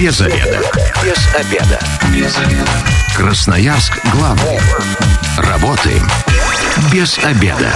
Без обеда. Без обеда. Без обеда. Красноярск главный. Работаем без обеда.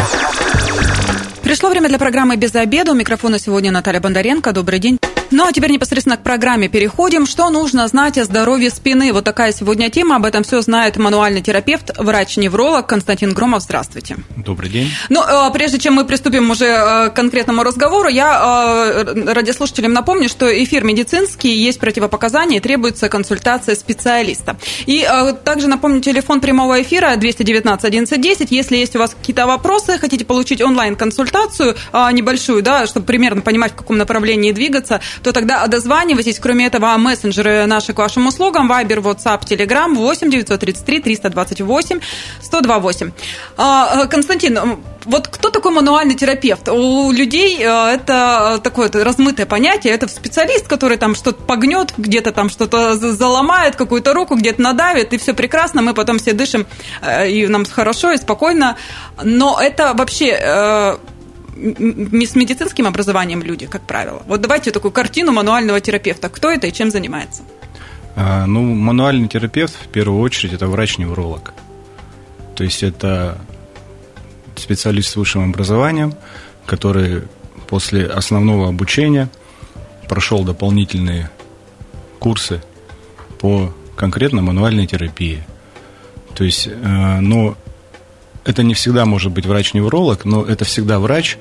Пришло время для программы «Без обеда». У микрофона сегодня Наталья Бондаренко. Добрый день. Ну а теперь непосредственно к программе переходим. Что нужно знать о здоровье спины? Вот такая сегодня тема. Об этом все знает мануальный терапевт, врач-невролог Константин Громов. Здравствуйте. Добрый день. Ну, э, прежде чем мы приступим уже э, к конкретному разговору, я э, радиослушателям напомню, что эфир медицинский, есть противопоказания, требуется консультация специалиста. И также напомню, телефон прямого эфира 219 1110. Если есть у вас какие-то вопросы, хотите получить онлайн-консультацию небольшую, да, чтобы примерно понимать, в каком направлении двигаться, то тогда дозванивайтесь. Кроме этого, мессенджеры наши к вашим услугам. Вайбер, WhatsApp, Telegram 8 933 328 128. Константин, вот кто такой мануальный терапевт? У людей э, это такое размытое понятие. Это специалист, который там что-то погнет, где-то там что-то заломает, какую-то руку, где-то надавит, и все прекрасно, мы потом все дышим, э, и нам хорошо и спокойно. Но это вообще э, с медицинским образованием люди, как правило. Вот давайте такую картину мануального терапевта. Кто это и чем занимается? А, ну, мануальный терапевт, в первую очередь, это врач-невролог. То есть это специалист с высшим образованием, который после основного обучения прошел дополнительные курсы по конкретно мануальной терапии. То есть, э, ну, это не всегда может быть врач-невролог, но это всегда врач,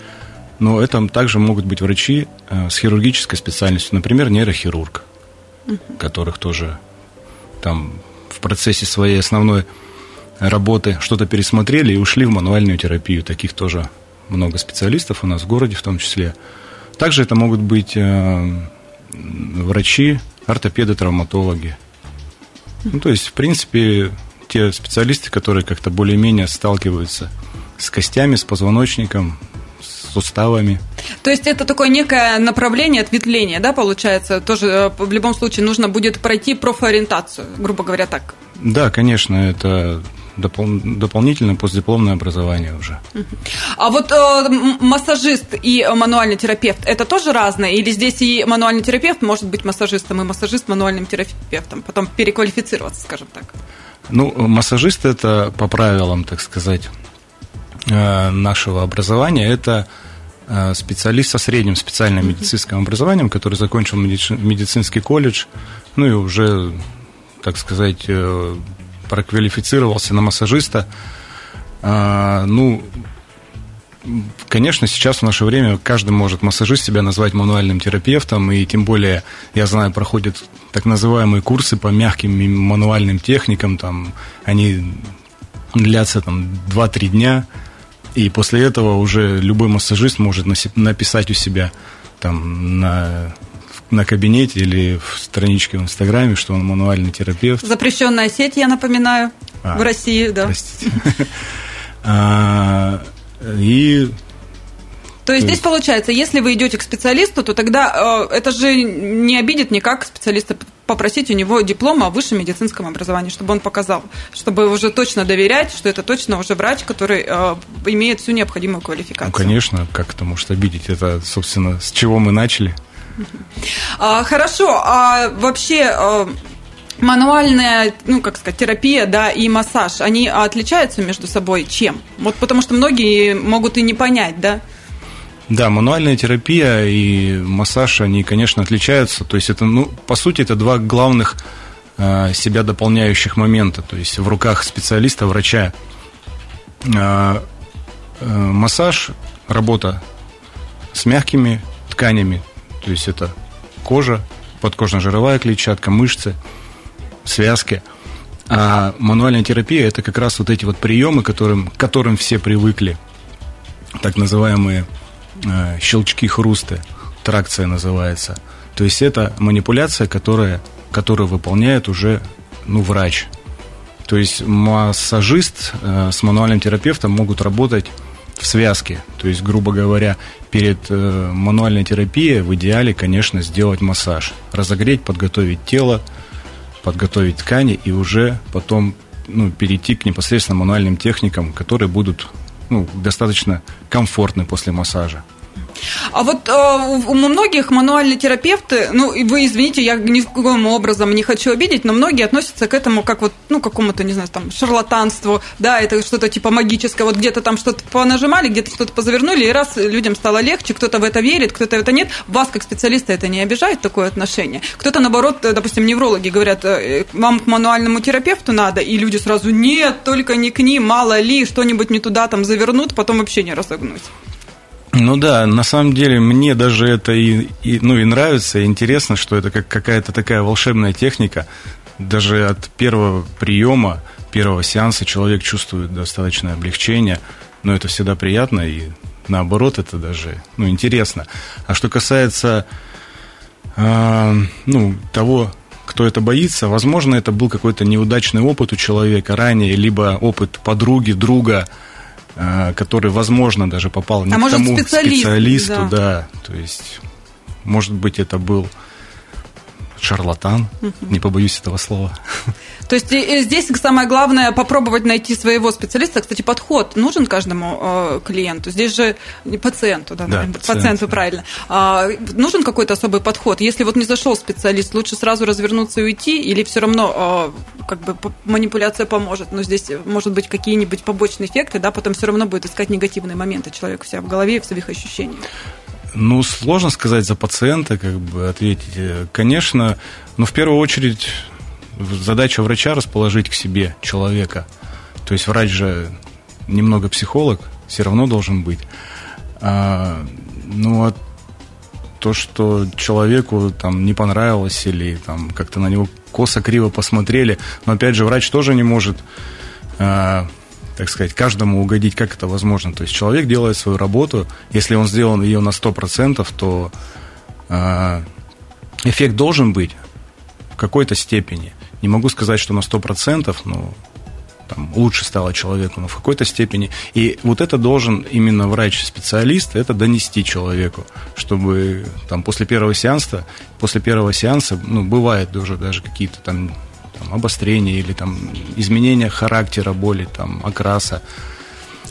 но это также могут быть врачи э, с хирургической специальностью, например, нейрохирург, которых тоже там в процессе своей основной работы что-то пересмотрели и ушли в мануальную терапию. Таких тоже много специалистов у нас в городе в том числе. Также это могут быть э, врачи, ортопеды, травматологи. Ну, то есть, в принципе, те специалисты, которые как-то более-менее сталкиваются с костями, с позвоночником, с суставами. То есть это такое некое направление ответвления, да, получается? Тоже э, в любом случае нужно будет пройти профориентацию, грубо говоря, так? Да, конечно, это допол- дополнительное постдипломное образование уже. А вот э, массажист и массажист терапевт это тоже разное? Или здесь и мануальный терапевт может быть массажистом, и массажист мануальным терапевтом, потом переквалифицироваться, скажем так? Ну, массажист это по правилам, так сказать, э, нашего образования, это э, специалист со средним специальным медицинским образованием, который закончил медицинский колледж, ну и уже, так сказать, э, проквалифицировался на массажиста. Ну, Конечно, сейчас в наше время каждый может массажист себя назвать мануальным терапевтом, и тем более, я знаю, проходят так называемые курсы по мягким мануальным техникам, там, они длятся там 2-3 дня, и после этого уже любой массажист может написать у себя там на на кабинете или в страничке в Инстаграме, что он мануальный терапевт. Запрещенная сеть, я напоминаю, а, в России, да. Простите. И то есть здесь получается, если вы идете к специалисту, то тогда э, это же не обидит никак специалиста попросить у него диплом о высшем медицинском образовании, чтобы он показал, чтобы уже точно доверять, что это точно уже врач, который э, имеет всю необходимую квалификацию. Ну, конечно, как это может обидеть? Это, собственно, с чего мы начали. А, хорошо, а вообще э, мануальная, ну, как сказать, терапия, да, и массаж, они отличаются между собой чем? Вот потому что многие могут и не понять, да? Да, мануальная терапия и массаж, они, конечно, отличаются. То есть это, ну, по сути, это два главных э, себя дополняющих момента. То есть в руках специалиста, врача. Э, э, массаж, работа с мягкими тканями. То есть это кожа, подкожно-жировая клетчатка, мышцы – связки. А мануальная терапия – это как раз вот эти вот приемы, которым, к которым все привыкли. Так называемые э, щелчки-хрусты, тракция называется. То есть это манипуляция, которая, которую выполняет уже ну, врач. То есть массажист э, с мануальным терапевтом могут работать в связке. То есть, грубо говоря, перед э, мануальной терапией в идеале, конечно, сделать массаж. Разогреть, подготовить тело, подготовить ткани и уже потом ну, перейти к непосредственно мануальным техникам, которые будут ну, достаточно комфортны после массажа. А вот э, у многих мануальные терапевты, ну, вы извините, я ни в каком образом не хочу обидеть, но многие относятся к этому как вот, ну, какому-то, не знаю, там, шарлатанству, да, это что-то типа магическое, вот где-то там что-то понажимали, где-то что-то позавернули, и раз людям стало легче, кто-то в это верит, кто-то в это нет. Вас, как специалиста, это не обижает, такое отношение? Кто-то, наоборот, допустим, неврологи говорят, э, вам к мануальному терапевту надо, и люди сразу, нет, только не к ним, мало ли, что-нибудь не туда там завернут, потом вообще не разогнуть. Ну да, на самом деле мне даже это и, и, ну, и нравится, и интересно, что это как какая-то такая волшебная техника. Даже от первого приема, первого сеанса человек чувствует достаточное облегчение, но это всегда приятно, и наоборот, это даже ну, интересно. А что касается э, ну, того, кто это боится, возможно, это был какой-то неудачный опыт у человека ранее, либо опыт подруги, друга, который, возможно, даже попал не а к может, тому специалист, специалисту, да. да. То есть, может быть, это был шарлатан, угу. не побоюсь этого слова. То есть здесь самое главное попробовать найти своего специалиста. Кстати, подход нужен каждому э, клиенту. Здесь же не пациенту, да, да пациент, пациенту правильно. А, нужен какой-то особый подход. Если вот не зашел специалист, лучше сразу развернуться и уйти, или все равно э, как бы манипуляция поможет. Но здесь может быть какие-нибудь побочные эффекты, да, потом все равно будет искать негативные моменты человек у себя в голове и в своих ощущениях. Ну, сложно сказать за пациента, как бы ответить. Конечно, но в первую очередь задача врача расположить к себе человека. То есть врач же немного психолог, все равно должен быть. А, ну, а то, что человеку там не понравилось или там как-то на него косо-криво посмотрели, но опять же врач тоже не может а, так сказать, каждому угодить, как это возможно. То есть человек делает свою работу, если он сделал ее на 100%, то э, эффект должен быть в какой-то степени. Не могу сказать, что на 100%, но там, лучше стало человеку, но в какой-то степени. И вот это должен именно врач-специалист это донести человеку, чтобы там, после первого сеанса, после первого сеанса, ну, бывает уже даже какие-то там там, обострение или там, изменение характера боли, там, окраса.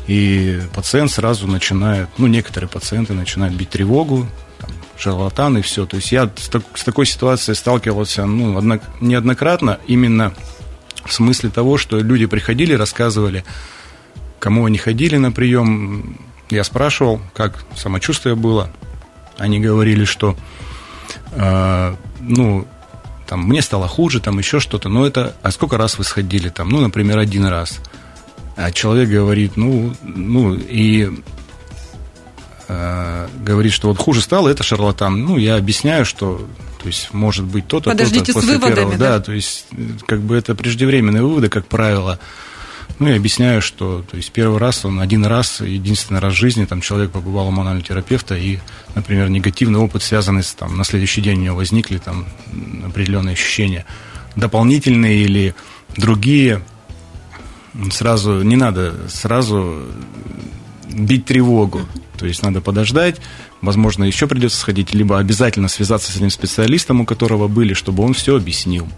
И пациент сразу начинает, ну, некоторые пациенты начинают бить тревогу, там, шарлатан и все. То есть я с, так, с такой ситуацией сталкивался ну, одно, неоднократно, именно в смысле того, что люди приходили, рассказывали, кому они ходили на прием. Я спрашивал, как самочувствие было. Они говорили, что э, ну, там, мне стало хуже, там еще что-то, но это, а сколько раз вы сходили там, ну, например, один раз. А человек говорит, ну, ну, и э, говорит, что вот хуже стало, это шарлатан. Ну, я объясняю, что, то есть, может быть то-то, Подождите, то-то после с выводами, первого. Да? да, то есть, как бы это преждевременные выводы, как правило. Ну, и объясняю, что то есть, первый раз, он один раз, единственный раз в жизни, там, человек побывал у мануального терапевта, и, например, негативный опыт, связанный с, там, на следующий день у него возникли там определенные ощущения. Дополнительные или другие, сразу, не надо сразу бить тревогу. То есть надо подождать, возможно, еще придется сходить, либо обязательно связаться с этим специалистом, у которого были, чтобы он все объяснил.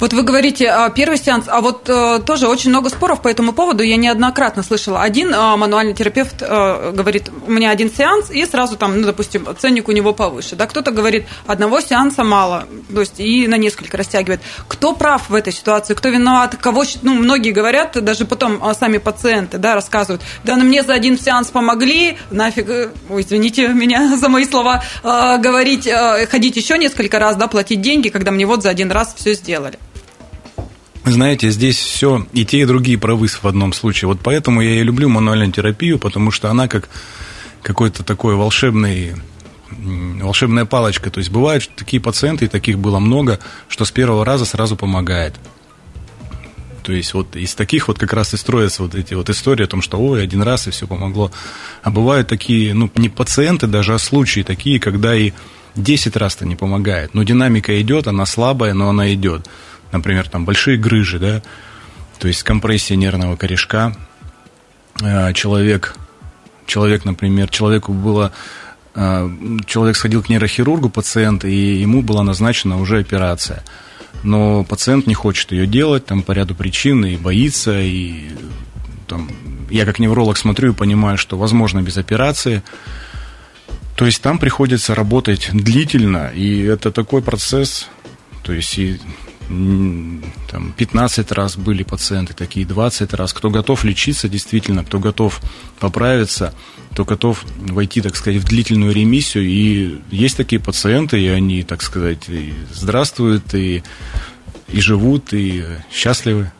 Вот вы говорите а, первый сеанс, а вот э, тоже очень много споров по этому поводу. Я неоднократно слышала. Один а, мануальный терапевт э, говорит, у меня один сеанс, и сразу там, ну, допустим, ценник у него повыше. Да, кто-то говорит, одного сеанса мало, то есть и на несколько растягивает. Кто прав в этой ситуации? Кто виноват? Кого, ну, многие говорят, даже потом а, сами пациенты, да, рассказывают, да, ну, мне за один сеанс помогли, нафиг, э, ой, извините меня за мои слова, говорить, ходить еще несколько раз, да, платить деньги, когда мне вот за один раз все сделали. Знаете, здесь все и те, и другие правы в одном случае. Вот поэтому я и люблю мануальную терапию, потому что она как какой-то такой волшебный волшебная палочка. То есть бывают такие пациенты, и таких было много, что с первого раза сразу помогает. То есть вот из таких вот как раз и строятся вот эти вот истории о том, что ой, один раз и все помогло. А бывают такие, ну, не пациенты даже, а случаи такие, когда и 10 раз-то не помогает. Но динамика идет, она слабая, но она идет например, там большие грыжи, да, то есть компрессия нервного корешка, э, человек, человек, например, человеку было, э, человек сходил к нейрохирургу, пациент, и ему была назначена уже операция. Но пациент не хочет ее делать, там по ряду причин, и боится, и там, я как невролог смотрю и понимаю, что возможно без операции, То есть там приходится работать длительно, и это такой процесс, то есть и там, 15 раз были пациенты, такие 20 раз. Кто готов лечиться действительно, кто готов поправиться, кто готов войти, так сказать, в длительную ремиссию. И есть такие пациенты, и они, так сказать, и здравствуют, и, и живут, и счастливы.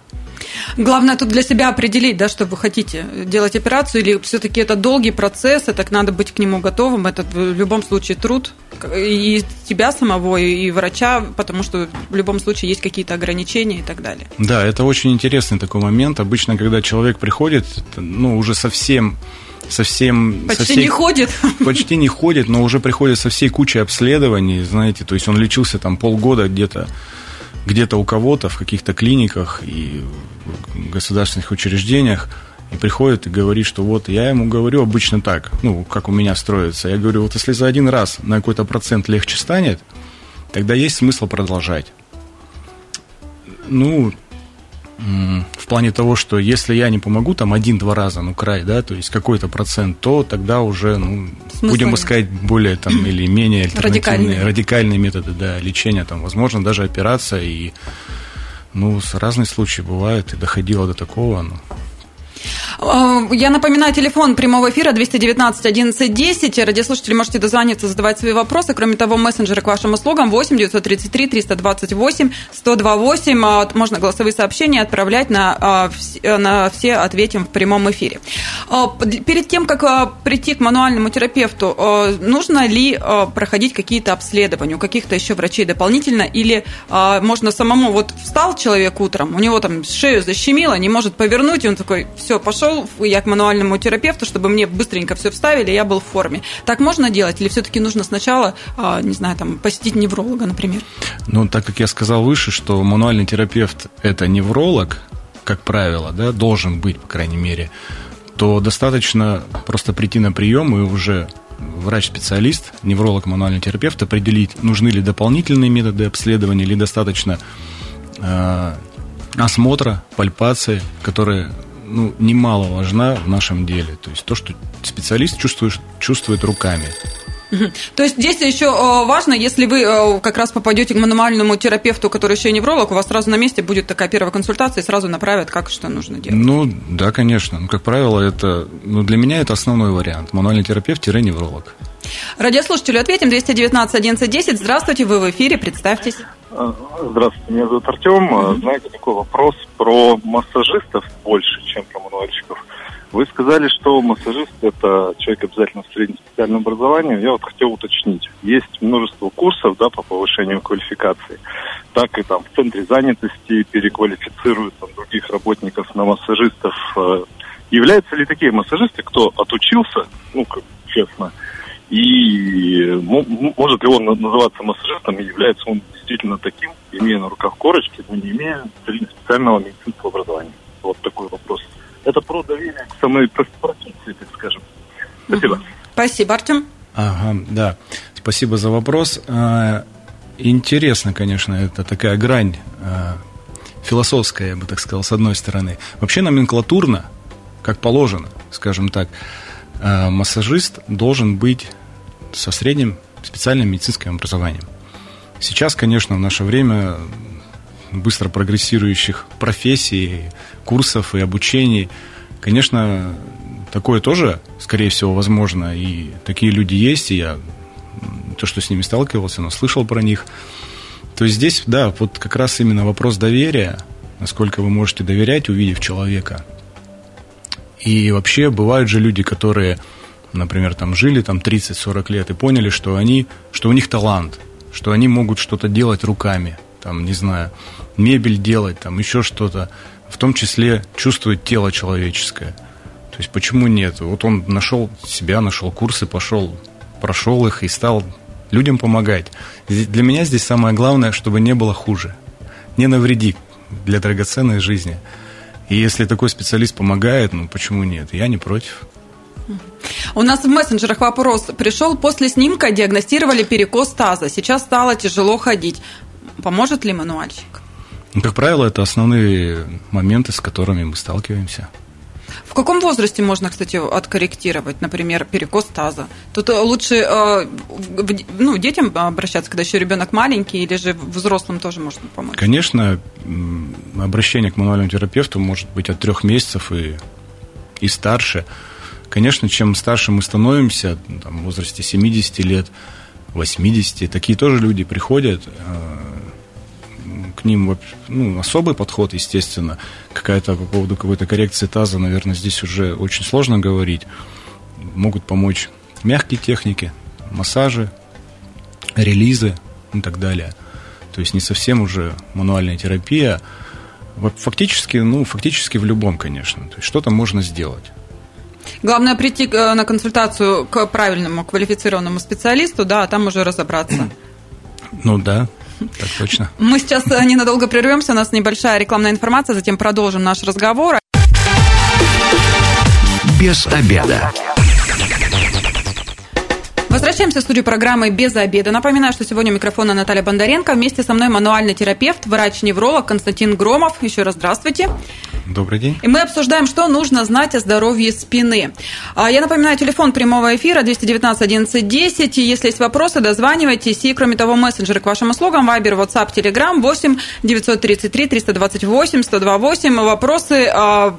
Главное тут для себя определить, да, что вы хотите делать операцию, или все-таки это долгий процесс, и так надо быть к нему готовым. Это в любом случае труд и тебя самого, и врача, потому что в любом случае есть какие-то ограничения и так далее. Да, это очень интересный такой момент. Обычно, когда человек приходит, ну, уже совсем совсем... Почти со всей, не ходит. Почти не ходит, но уже приходит со всей кучей обследований, знаете, то есть он лечился там полгода где-то где-то у кого-то в каких-то клиниках и государственных учреждениях, и приходит и говорит, что вот я ему говорю обычно так, ну, как у меня строится. Я говорю, вот если за один раз на какой-то процент легче станет, тогда есть смысл продолжать. Ну, плане того, что если я не помогу там один-два раза, ну край, да, то есть какой-то процент, то тогда уже, ну, Смысл будем искать более там или менее альтернативные, радикальные. радикальные методы, да, лечения, там, возможно, даже операция и, ну, разные случаи бывают, и доходило до такого, ну, я напоминаю, телефон прямого эфира 219 11 10. Радиослушатели можете дозвониться, задавать свои вопросы. Кроме того, мессенджеры к вашим услугам 8 933 328 128. Можно голосовые сообщения отправлять на, э, на все ответим в прямом эфире. Э, перед тем, как прийти к мануальному терапевту, нужно ли проходить какие-то обследования у каких-то еще врачей дополнительно? Или можно самому, вот встал человек утром, у него там шею защемило, не может повернуть, и он такой, все, пошел я к мануальному терапевту, чтобы мне быстренько все вставили, я был в форме. Так можно делать? Или все-таки нужно сначала, а, не знаю, там, посетить невролога, например? Ну, так как я сказал выше, что мануальный терапевт – это невролог, как правило, да, должен быть, по крайней мере, то достаточно просто прийти на прием и уже врач-специалист, невролог, мануальный терапевт определить, нужны ли дополнительные методы обследования или достаточно э, осмотра, пальпации, которые ну, немало важна в нашем деле. То есть то, что специалист чувствует, чувствует руками. То есть здесь еще э, важно, если вы э, как раз попадете к мануальному терапевту, который еще невролог, у вас сразу на месте будет такая первая консультация и сразу направят, как что нужно делать. Ну, да, конечно. Ну, как правило, это, ну, для меня это основной вариант. Мануальный терапевт-невролог. Радиослушателю ответим 219 11 10. Здравствуйте, вы в эфире, представьтесь. А, здравствуйте, меня зовут Артем. Mm-hmm. Знаете, такой вопрос про массажистов больше, чем про мануальщиков. Вы сказали, что массажист – это человек обязательно в среднем специальном образовании. Я вот хотел уточнить. Есть множество курсов да, по повышению квалификации. Так и там в центре занятости переквалифицируют там, других работников на массажистов. Э, являются ли такие массажисты, кто отучился, ну, как честно, и может ли он называться массажистом, и является он действительно таким, имея на руках корочки, но не имея специального медицинского образования? Вот такой вопрос. Это про доверие самой профессии, так скажем. Спасибо. Спасибо, Артем. Ага, да. Спасибо за вопрос. А, интересно, конечно, это такая грань а, философская, я бы так сказал, с одной стороны. Вообще номенклатурно, как положено, скажем так, а, массажист должен быть со средним специальным медицинским образованием. Сейчас, конечно, в наше время быстро прогрессирующих профессий, курсов и обучений, конечно, такое тоже, скорее всего, возможно. И такие люди есть, и я то, что с ними сталкивался, но слышал про них. То есть здесь, да, вот как раз именно вопрос доверия, насколько вы можете доверять, увидев человека. И вообще бывают же люди, которые например, там жили там 30-40 лет и поняли, что они, что у них талант, что они могут что-то делать руками, там, не знаю, мебель делать, там, еще что-то, в том числе чувствовать тело человеческое. То есть почему нет? Вот он нашел себя, нашел курсы, пошел, прошел их и стал людям помогать. Для меня здесь самое главное, чтобы не было хуже. Не навреди для драгоценной жизни. И если такой специалист помогает, ну почему нет? Я не против. У нас в мессенджерах вопрос пришел. После снимка диагностировали перекос таза. Сейчас стало тяжело ходить. Поможет ли мануальщик? Ну, как правило, это основные моменты, с которыми мы сталкиваемся. В каком возрасте можно, кстати, откорректировать, например, перекос таза? Тут лучше ну, детям обращаться, когда еще ребенок маленький, или же взрослым тоже можно помочь? Конечно, обращение к мануальному терапевту может быть от трех месяцев и, и старше. Конечно, чем старше мы становимся, там, в возрасте 70 лет, 80, такие тоже люди приходят, э, к ним ну, особый подход, естественно. Какая-то по поводу какой-то коррекции таза, наверное, здесь уже очень сложно говорить. Могут помочь мягкие техники, массажи, релизы и так далее. То есть не совсем уже мануальная терапия. Фактически, ну, фактически в любом, конечно. То есть что-то можно сделать. Главное прийти э, на консультацию к правильному квалифицированному специалисту, да, а там уже разобраться. Ну да, так точно. Мы сейчас э, ненадолго прервемся, у нас небольшая рекламная информация, затем продолжим наш разговор. Без обеда. Возвращаемся в студию программы «Без обеда». Напоминаю, что сегодня у микрофона Наталья Бондаренко. Вместе со мной мануальный терапевт, врач-невролог Константин Громов. Еще раз здравствуйте. Добрый день. И мы обсуждаем, что нужно знать о здоровье спины. А, я напоминаю, телефон прямого эфира 219 11 10. Если есть вопросы, дозванивайтесь. И, кроме того, мессенджеры к вашим услугам, Вайбер, WhatsApp, Telegram 8 933 328 128. Вопросы а,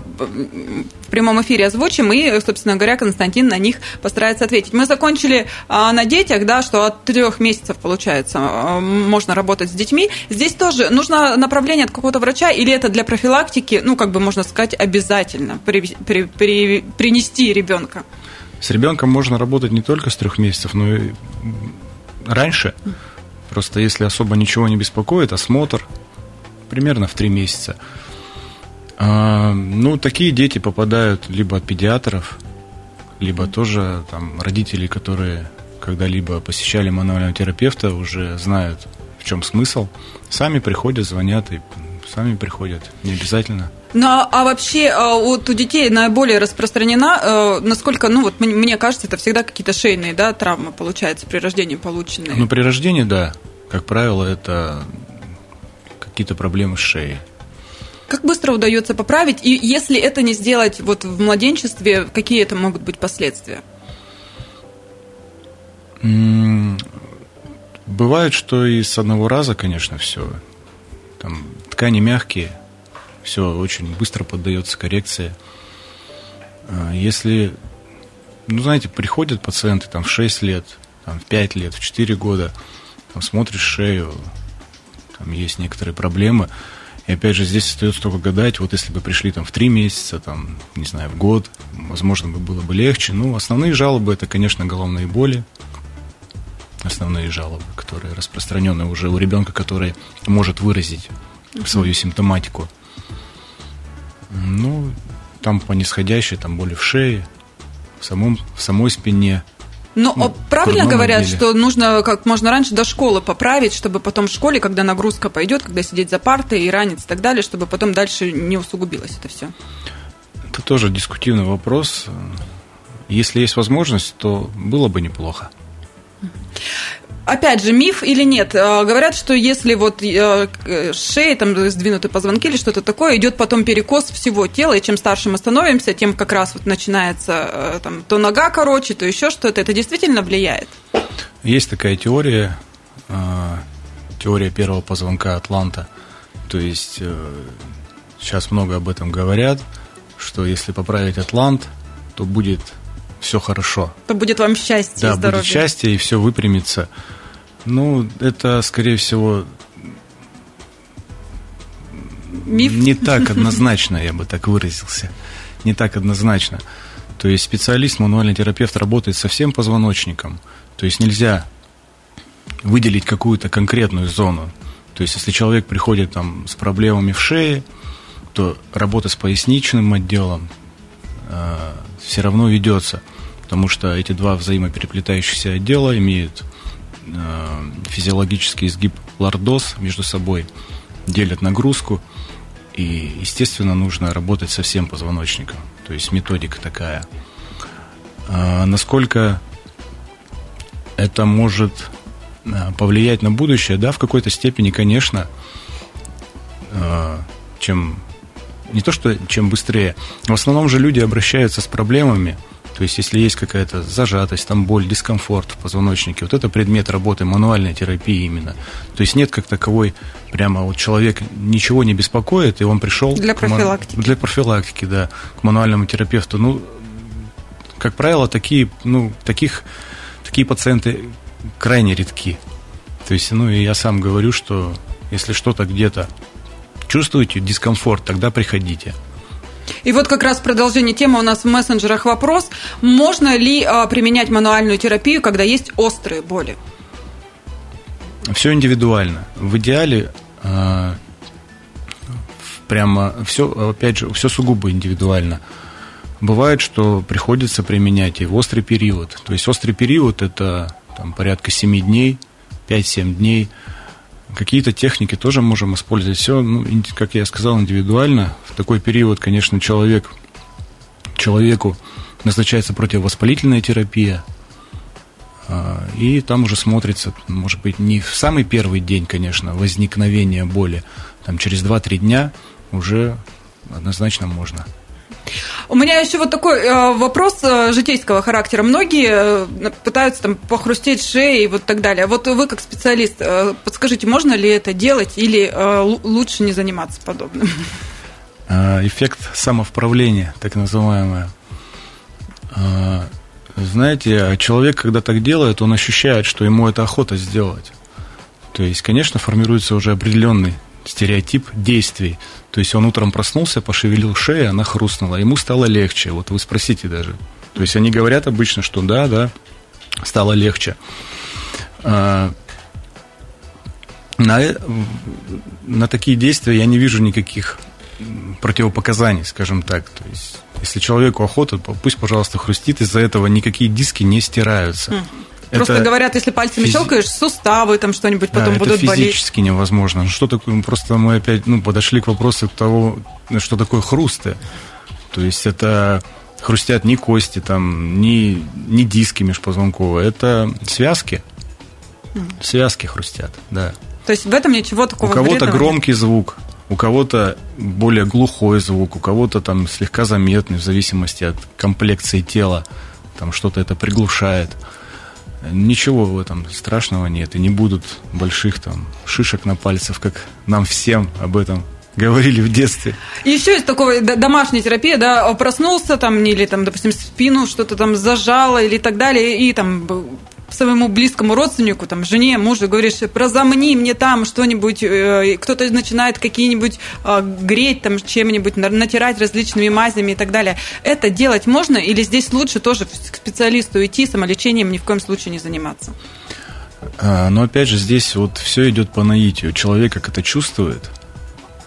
в прямом эфире озвучим, и, собственно говоря, Константин на них постарается ответить. Мы закончили а, на детях, да, что от трех месяцев, получается, а, можно работать с детьми. Здесь тоже нужно направление от какого-то врача, или это для профилактики, ну, как бы можно сказать, обязательно при, при, при, принести ребенка? С ребенком можно работать не только с трех месяцев, но и раньше. Просто если особо ничего не беспокоит, осмотр примерно в три месяца – а, ну, такие дети попадают либо от педиатров, либо тоже там родители, которые когда-либо посещали мануального терапевта, уже знают, в чем смысл. Сами приходят, звонят и сами приходят, не обязательно. Ну, а, а вообще а, вот у детей наиболее распространена, э, насколько, ну, вот мне кажется, это всегда какие-то шейные, да, травмы, получается, при рождении полученные. Ну, при рождении, да. Как правило, это какие-то проблемы с шеей. Как быстро удается поправить? И если это не сделать вот в младенчестве, какие это могут быть последствия? Бывает, что и с одного раза, конечно, все. Там ткани мягкие, все очень быстро поддается коррекции. А если, ну, знаете, приходят пациенты там в 6 лет, там, в 5 лет, в 4 года, там смотришь шею, там есть некоторые проблемы – и опять же, здесь остается только гадать, вот если бы пришли там в три месяца, там, не знаю, в год, возможно, бы было бы легче. Ну, основные жалобы это, конечно, головные боли, основные жалобы, которые распространены уже у ребенка, который может выразить свою симптоматику. Ну, там по нисходящей, там боли в шее, в, самом, в самой спине – но ну, правильно говорят, отделе. что нужно как можно раньше до школы поправить, чтобы потом в школе, когда нагрузка пойдет, когда сидеть за партой и ранец и так далее, чтобы потом дальше не усугубилось это все. Это тоже дискутивный вопрос. Если есть возможность, то было бы неплохо опять же, миф или нет? А, говорят, что если вот э, шея, там сдвинуты позвонки или что-то такое, идет потом перекос всего тела, и чем старше мы становимся, тем как раз вот начинается э, там, то нога короче, то еще что-то. Это действительно влияет? Есть такая теория, э, теория первого позвонка Атланта. То есть сейчас много об этом говорят, что если поправить Атлант, то будет все хорошо. То будет вам счастье да, и здоровье. будет счастье, и все выпрямится. Ну, это, скорее всего, Миф? не так однозначно, я бы так выразился. Не так однозначно. То есть специалист, мануальный терапевт работает со всем позвоночником. То есть нельзя выделить какую-то конкретную зону. То есть если человек приходит там с проблемами в шее, то работа с поясничным отделом э, все равно ведется, потому что эти два взаимопереплетающихся отдела имеют Э, физиологический изгиб лордоз между собой, делят нагрузку, и, естественно, нужно работать со всем позвоночником. То есть методика такая. А насколько это может э, повлиять на будущее, да, в какой-то степени, конечно, э, чем не то, что чем быстрее. В основном же люди обращаются с проблемами, то есть, если есть какая-то зажатость, там боль, дискомфорт в позвоночнике, вот это предмет работы мануальной терапии именно. То есть нет как таковой прямо вот человек ничего не беспокоит, и он пришел для профилактики. К, для профилактики, да, к мануальному терапевту. Ну, как правило, такие, ну, таких, такие пациенты крайне редки. То есть, ну, и я сам говорю, что если что-то где-то чувствуете дискомфорт, тогда приходите. И вот как раз продолжение темы у нас в мессенджерах вопрос. Можно ли а, применять мануальную терапию, когда есть острые боли? Все индивидуально. В идеале а, прямо все, опять же, все сугубо индивидуально. Бывает, что приходится применять и в острый период. То есть острый период это там, порядка 7 дней, 5-7 дней – Какие-то техники тоже можем использовать. Все, ну, как я сказал, индивидуально. В такой период, конечно, человек, человеку назначается противовоспалительная терапия. А, и там уже смотрится, может быть, не в самый первый день, конечно, возникновения боли. Там через 2-3 дня уже однозначно можно. У меня еще вот такой э, вопрос э, житейского характера. Многие э, пытаются там похрустеть шеей и вот так далее. Вот вы как специалист, э, подскажите, можно ли это делать или э, лучше не заниматься подобным? А, эффект самовправления, так называемое. А, знаете, человек, когда так делает, он ощущает, что ему это охота сделать. То есть, конечно, формируется уже определенный стереотип действий. То есть он утром проснулся, пошевелил шею, она хрустнула, ему стало легче. Вот вы спросите даже. То есть они говорят обычно, что да, да, стало легче. А, на, на такие действия я не вижу никаких противопоказаний, скажем так. То есть, если человеку охота, пусть, пожалуйста, хрустит, из-за этого никакие диски не стираются. Просто это говорят, если пальцами физи... щелкаешь, суставы там что-нибудь потом да, будут болеть. Это физически невозможно. Ну, что такое? Просто мы опять ну, подошли к вопросу того, что такое хрусты. То есть это хрустят не кости, там, не, не диски межпозвонковые, это связки. Связки хрустят, да. То есть в этом ничего такого У кого-то громкий нет? звук, у кого-то более глухой звук, у кого-то там слегка заметный, в зависимости от комплекции тела, там что-то это приглушает. Ничего в этом страшного нет, и не будут больших там шишек на пальцах, как нам всем об этом говорили в детстве. Еще есть такого домашняя терапия, да, проснулся там, или там, допустим, спину что-то там зажало или так далее, и там своему близкому родственнику, там, жене, мужу, говоришь, прозамни мне там что-нибудь, э, кто-то начинает какие-нибудь э, греть там чем-нибудь, натирать различными мазями и так далее. Это делать можно или здесь лучше тоже к специалисту идти, самолечением ни в коем случае не заниматься? А, но опять же, здесь вот все идет по наитию. Человек как это чувствует.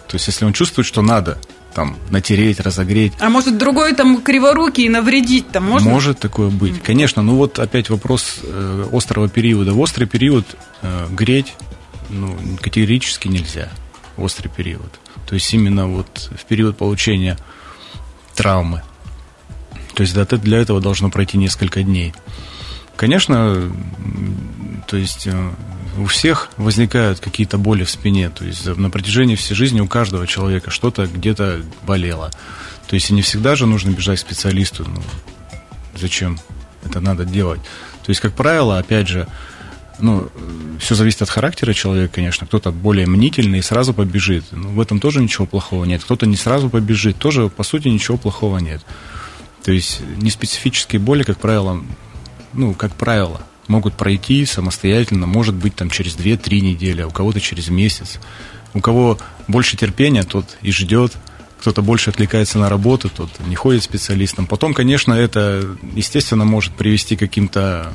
То есть, если он чувствует, что надо, там, натереть, разогреть. А может, другой там криворукий навредить там можно? Может такое быть. Конечно, ну вот опять вопрос э, острого периода. В острый период э, греть ну, категорически нельзя. Острый период. То есть именно вот в период получения травмы. То есть для этого должно пройти несколько дней. Конечно, то есть э, у всех возникают какие-то боли в спине. То есть на протяжении всей жизни у каждого человека что-то где-то болело. То есть и не всегда же нужно бежать к специалисту. Ну, зачем это надо делать? То есть, как правило, опять же, ну, все зависит от характера человека, конечно. Кто-то более мнительный и сразу побежит. Ну, в этом тоже ничего плохого нет. Кто-то не сразу побежит. Тоже, по сути, ничего плохого нет. То есть, неспецифические боли, как правило, ну, как правило, могут пройти самостоятельно, может быть, там через 2-3 недели, а у кого-то через месяц. У кого больше терпения, тот и ждет, кто-то больше отвлекается на работу, тот не ходит специалистом. Потом, конечно, это, естественно, может привести к каким-то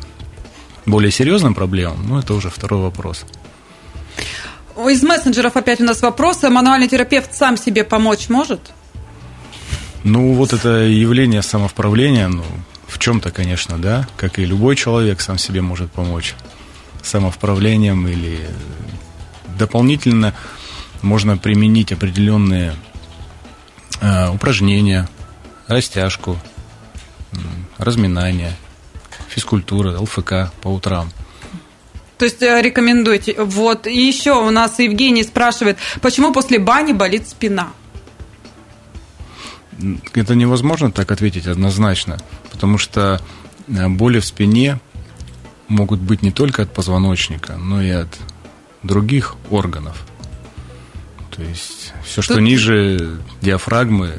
более серьезным проблемам, но это уже второй вопрос. Из мессенджеров опять у нас вопросы. Мануальный терапевт сам себе помочь может? Ну, вот это явление самовправления, ну, в чем-то, конечно, да, как и любой человек сам себе может помочь самовправлением или дополнительно можно применить определенные э, упражнения, растяжку, разминание, физкультура, ЛФК по утрам. То есть э, рекомендуйте. Вот. И еще у нас Евгений спрашивает, почему после бани болит спина? это невозможно так ответить однозначно, потому что э, боли в спине могут быть не только от позвоночника, но и от других органов. То есть все, что Тут... ниже диафрагмы,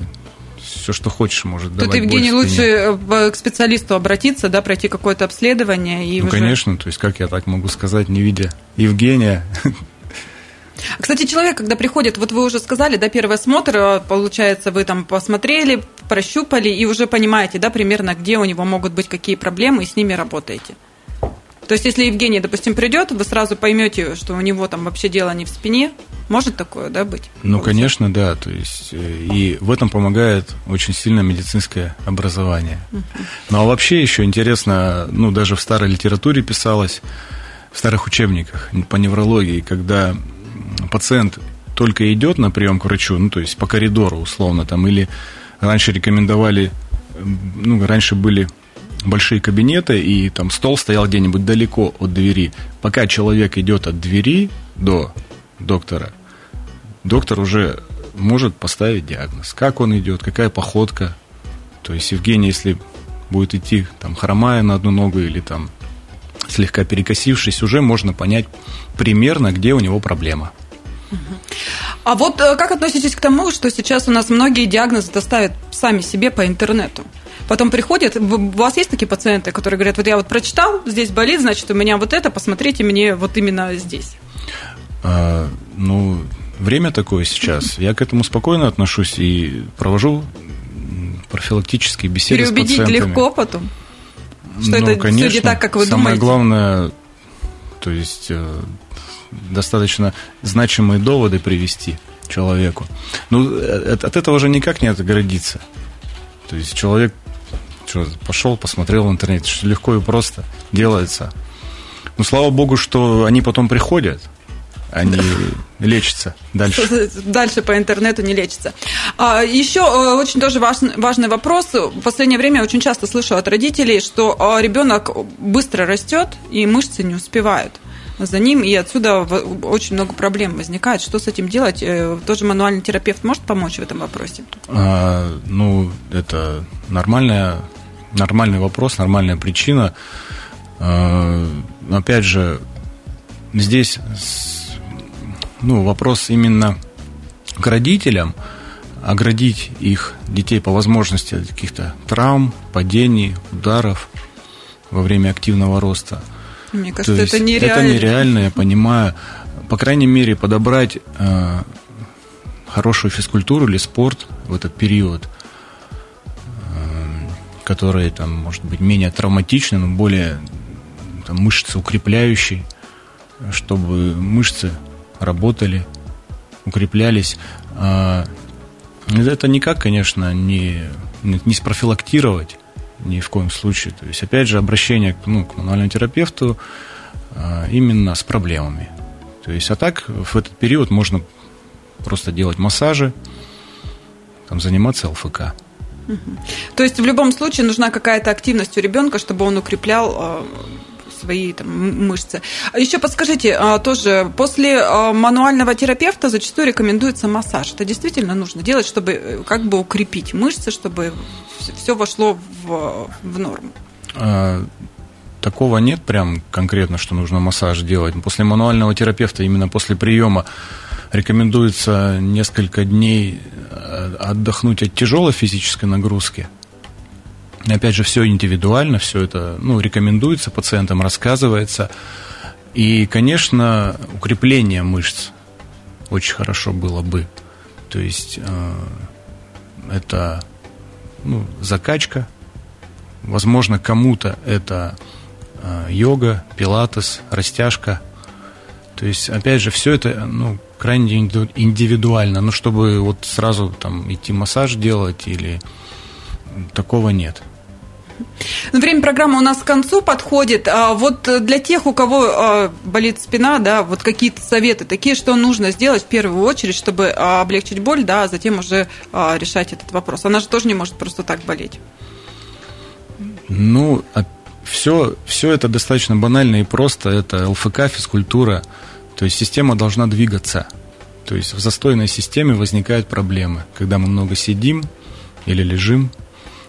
все, что хочешь, может давать Тут, Евгений, лучше э, к специалисту обратиться, да, пройти какое-то обследование. И ну, уже... конечно, то есть как я так могу сказать, не видя Евгения, кстати, человек, когда приходит, вот вы уже сказали, да, первый осмотр, э, получается, вы там посмотрели, прощупали и уже понимаете, да, примерно, где у него могут быть какие проблемы, и с ними работаете. То есть, если Евгений, допустим, придет, вы сразу поймете, что у него там вообще дело не в спине. Может такое, да, быть? Ну, конечно, да. То есть, э, и в этом помогает очень сильно медицинское образование. Uh-huh. Ну, а вообще еще интересно, ну, даже в старой литературе писалось, в старых учебниках по неврологии, когда пациент только идет на прием к врачу, ну, то есть по коридору условно там, или раньше рекомендовали, ну, раньше были большие кабинеты, и там стол стоял где-нибудь далеко от двери. Пока человек идет от двери до доктора, доктор уже может поставить диагноз. Как он идет, какая походка. То есть Евгений, если будет идти там хромая на одну ногу или там слегка перекосившись, уже можно понять примерно, где у него проблема. А вот э, как относитесь к тому, что сейчас у нас многие диагнозы доставят сами себе по интернету? Потом приходят, у вас есть такие пациенты, которые говорят, вот я вот прочитал, здесь болит, значит, у меня вот это, посмотрите мне вот именно здесь. А, ну, время такое сейчас. Я к этому спокойно отношусь и провожу профилактические беседы Переубедить с пациентами. легко потом? Что ну, это конечно, все не так, как вы самое думаете? Самое главное, то есть э, достаточно значимые доводы привести человеку. Ну, э, от этого же никак не отгородиться. То есть человек что, пошел, посмотрел в интернете, что легко и просто делается. Ну, слава богу, что они потом приходят, они лечатся дальше. Дальше по интернету не лечится. А, еще э, очень тоже важный, важный вопрос. В последнее время я очень часто слышу от родителей, что а, ребенок быстро растет и мышцы не успевают за ним, и отсюда очень много проблем возникает. Что с этим делать? Э, тоже мануальный терапевт может помочь в этом вопросе? А, ну, это нормальная нормальный вопрос, нормальная причина. А, опять же, здесь ну, вопрос именно к родителям, оградить их детей по возможности от каких-то травм, падений, ударов во время активного роста. Мне кажется, это нереально. Это нереально, я понимаю. По крайней мере, подобрать э, хорошую физкультуру или спорт в этот период – которые там, может быть, менее травматичны, но более там, мышцы укрепляющие, чтобы мышцы работали, укреплялись. А, это никак, конечно, не, не спрофилактировать ни в коем случае. То есть, опять же, обращение ну, к мануальному терапевту а, именно с проблемами. То есть, а так в этот период можно просто делать массажи, там, заниматься ЛФК. То есть в любом случае нужна какая-то активность у ребенка, чтобы он укреплял а, свои там, мышцы. А Еще подскажите, а, тоже после мануального терапевта зачастую рекомендуется массаж. Это действительно нужно делать, чтобы э, как бы укрепить мышцы, чтобы все вошло в, в норму? Такого нет прям конкретно, что нужно массаж делать. После мануального терапевта, именно после приема, рекомендуется несколько дней э, отдохнуть от тяжелой физической нагрузки. Опять же, все индивидуально, все это ну, рекомендуется пациентам, рассказывается. И, конечно, укрепление мышц очень хорошо было бы. То есть э, это ну, закачка. Возможно, кому-то это э, йога, пилатес, растяжка. То есть, опять же, все это ну, крайне индивидуально. Ну, чтобы вот сразу там идти массаж делать или такого нет. Ну, время программы у нас к концу подходит. А вот для тех, у кого а, болит спина, да, вот какие-то советы такие, что нужно сделать в первую очередь, чтобы а, облегчить боль, да, а затем уже решать этот вопрос. Она же тоже не может просто так болеть. Ну, все, все это достаточно банально и просто. Это ЛФК, физкультура, то есть система должна двигаться. То есть в застойной системе возникают проблемы, когда мы много сидим или лежим,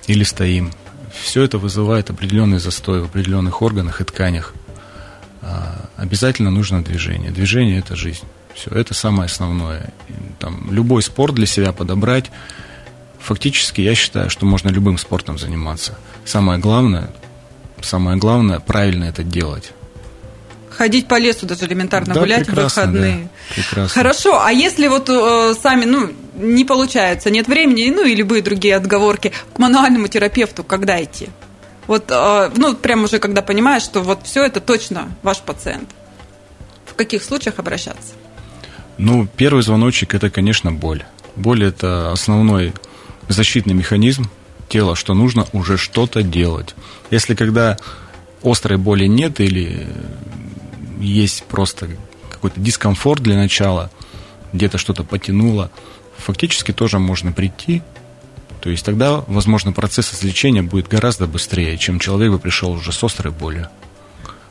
или стоим. Все это вызывает определенный застой в определенных органах и тканях. А, обязательно нужно движение. Движение – это жизнь. Все, это самое основное. Там, любой спорт для себя подобрать, фактически я считаю, что можно любым спортом заниматься. Самое главное, самое главное правильно это делать. Ходить по лесу даже элементарно да, гулять в выходные. Да, прекрасно. Хорошо, а если вот э, сами, ну, не получается, нет времени, ну и любые другие отговорки, к мануальному терапевту когда идти? Вот, э, ну, прям уже когда понимаешь, что вот все это точно ваш пациент. В каких случаях обращаться? Ну, первый звоночек – это, конечно, боль. Боль – это основной защитный механизм тела, что нужно уже что-то делать. Если когда острой боли нет или есть просто какой-то дискомфорт для начала, где-то что-то потянуло, фактически тоже можно прийти. То есть тогда, возможно, процесс излечения будет гораздо быстрее, чем человек бы пришел уже с острой болью.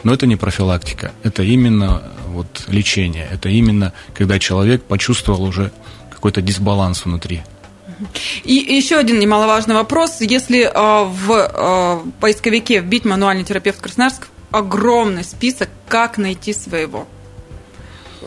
Но это не профилактика, это именно вот лечение, это именно когда человек почувствовал уже какой-то дисбаланс внутри. И еще один немаловажный вопрос. Если э, в э, поисковике вбить мануальный терапевт Красноярск, огромный список, как найти своего.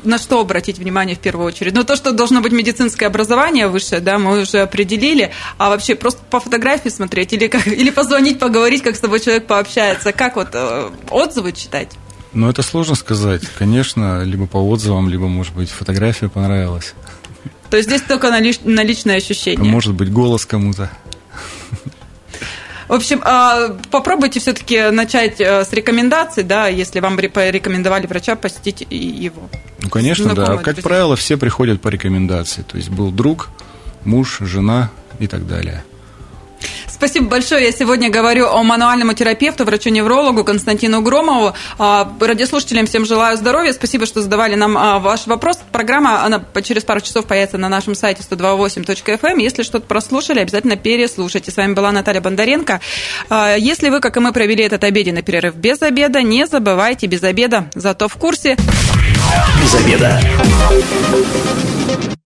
На что обратить внимание в первую очередь? Ну, то, что должно быть медицинское образование высшее, да, мы уже определили, а вообще просто по фотографии смотреть или, как, или позвонить, поговорить, как с тобой человек пообщается, как вот э, отзывы читать? Ну, это сложно сказать. Конечно, либо по отзывам, либо, может быть, фотография понравилась. То есть здесь только на, лич, на личное ощущение. Может быть, голос кому-то. В общем, а, попробуйте все-таки начать э, с рекомендаций, да, если вам порекомендовали врача, посетить его. Ну, конечно, да. Как друзья. правило, все приходят по рекомендации. То есть был друг, муж, жена и так далее. Спасибо большое. Я сегодня говорю о мануальному терапевту, врачу-неврологу Константину Громову. А, радиослушателям всем желаю здоровья. Спасибо, что задавали нам а, ваш вопрос. Программа, она через пару часов появится на нашем сайте 128.fm. Эм. Если что-то прослушали, обязательно переслушайте. С вами была Наталья Бондаренко. А, если вы, как и мы, провели этот обеденный перерыв без обеда, не забывайте без обеда, зато в курсе. Без обеда.